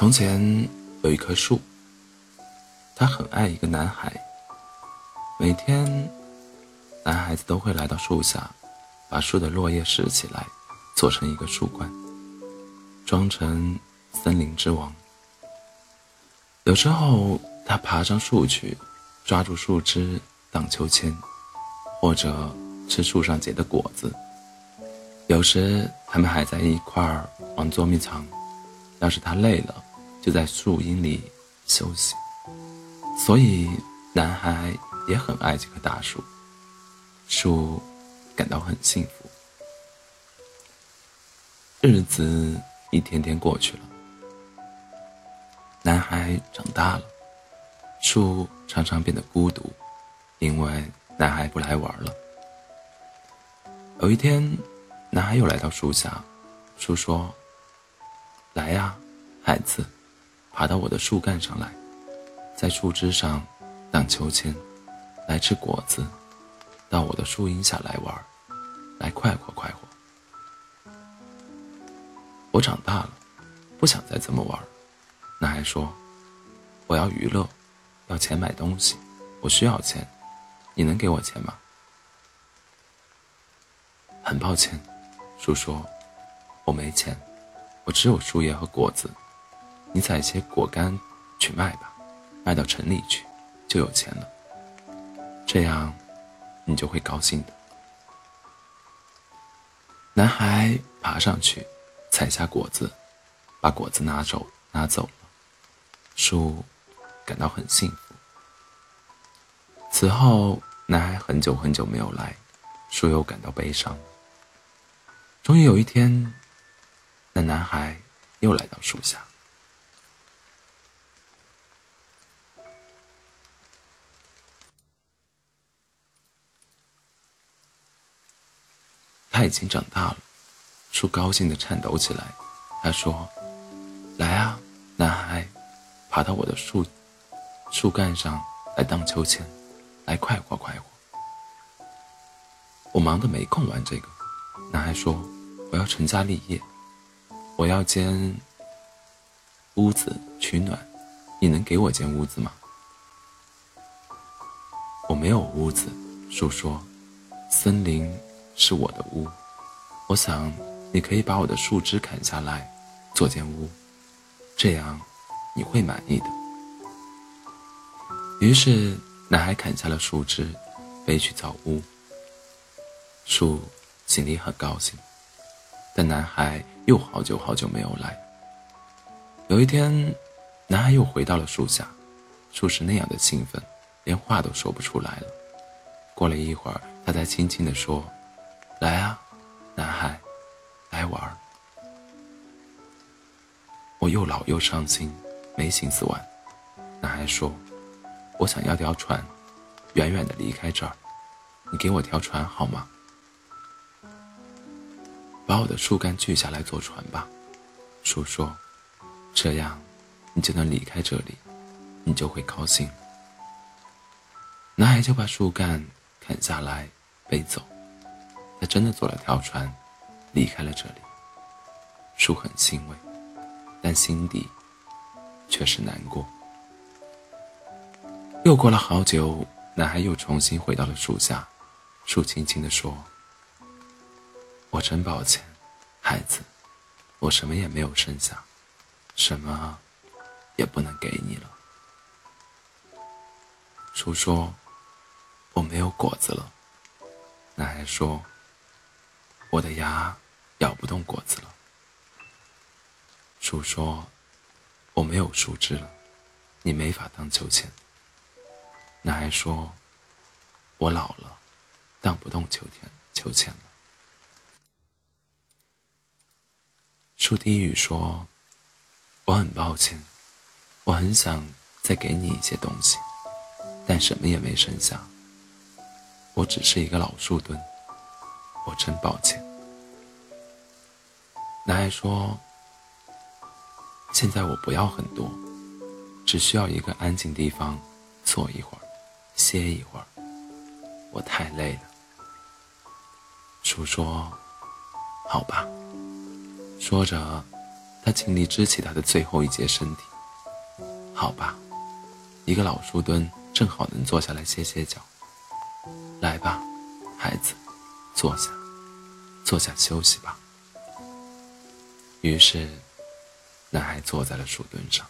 从前有一棵树，它很爱一个男孩。每天，男孩子都会来到树下，把树的落叶拾起来，做成一个树冠，装成森林之王。有时候，他爬上树去，抓住树枝荡秋千，或者吃树上结的果子。有时，他们还在一块儿玩捉迷藏。要是他累了，就在树荫里休息。所以，男孩也很爱这棵大树。树感到很幸福。日子一天天过去了，男孩长大了，树常常变得孤独，因为男孩不来玩了。有一天，男孩又来到树下，树说。来呀，孩子，爬到我的树干上来，在树枝上荡秋千，来吃果子，到我的树荫下来玩，来快活快活。我长大了，不想再这么玩。男孩说：“我要娱乐，要钱买东西，我需要钱，你能给我钱吗？”很抱歉，树说：“我没钱。”我只有树叶和果子，你采些果干去卖吧，卖到城里去，就有钱了。这样，你就会高兴的。男孩爬上去，采下果子，把果子拿走，拿走了。树感到很幸福。此后，男孩很久很久没有来，树又感到悲伤。终于有一天。那男孩又来到树下，他已经长大了。树高兴的颤抖起来，他说：“来啊，男孩，爬到我的树树干上来荡秋千，来快活快活。”我忙得没空玩这个。男孩说：“我要成家立业。”我要间屋子取暖，你能给我间屋子吗？我没有屋子，树说，森林是我的屋。我想你可以把我的树枝砍下来，做间屋，这样你会满意的。于是男孩砍下了树枝，背去造屋。树心里很高兴。但男孩又好久好久没有来。有一天，男孩又回到了树下，树是那样的兴奋，连话都说不出来了。过了一会儿，他才轻轻地说：“来啊，男孩，来玩。”我又老又伤心，没心思玩。男孩说：“我想要条船，远远的离开这儿，你给我条船好吗？”把我的树干锯下来做船吧，树说：“这样，你就能离开这里，你就会高兴。”男孩就把树干砍下来背走，他真的做了条船，离开了这里。树很欣慰，但心底却是难过。又过了好久，男孩又重新回到了树下，树轻轻地说。我真抱歉，孩子，我什么也没有剩下，什么也不能给你了。树说：“我没有果子了。”男孩说：“我的牙咬不动果子了。”树说：“我没有树枝了，你没法荡秋千。”男孩说：“我老了，荡不动秋天秋千了。”树低语说：“我很抱歉，我很想再给你一些东西，但什么也没剩下。我只是一个老树墩，我真抱歉。”男孩说：“现在我不要很多，只需要一个安静地方，坐一会儿，歇一会儿。我太累了。”叔说：“好吧。”说着，他尽力支起他的最后一节身体。好吧，一个老树墩正好能坐下来歇歇脚。来吧，孩子，坐下。坐下休息吧。于是男孩坐在了树墩上。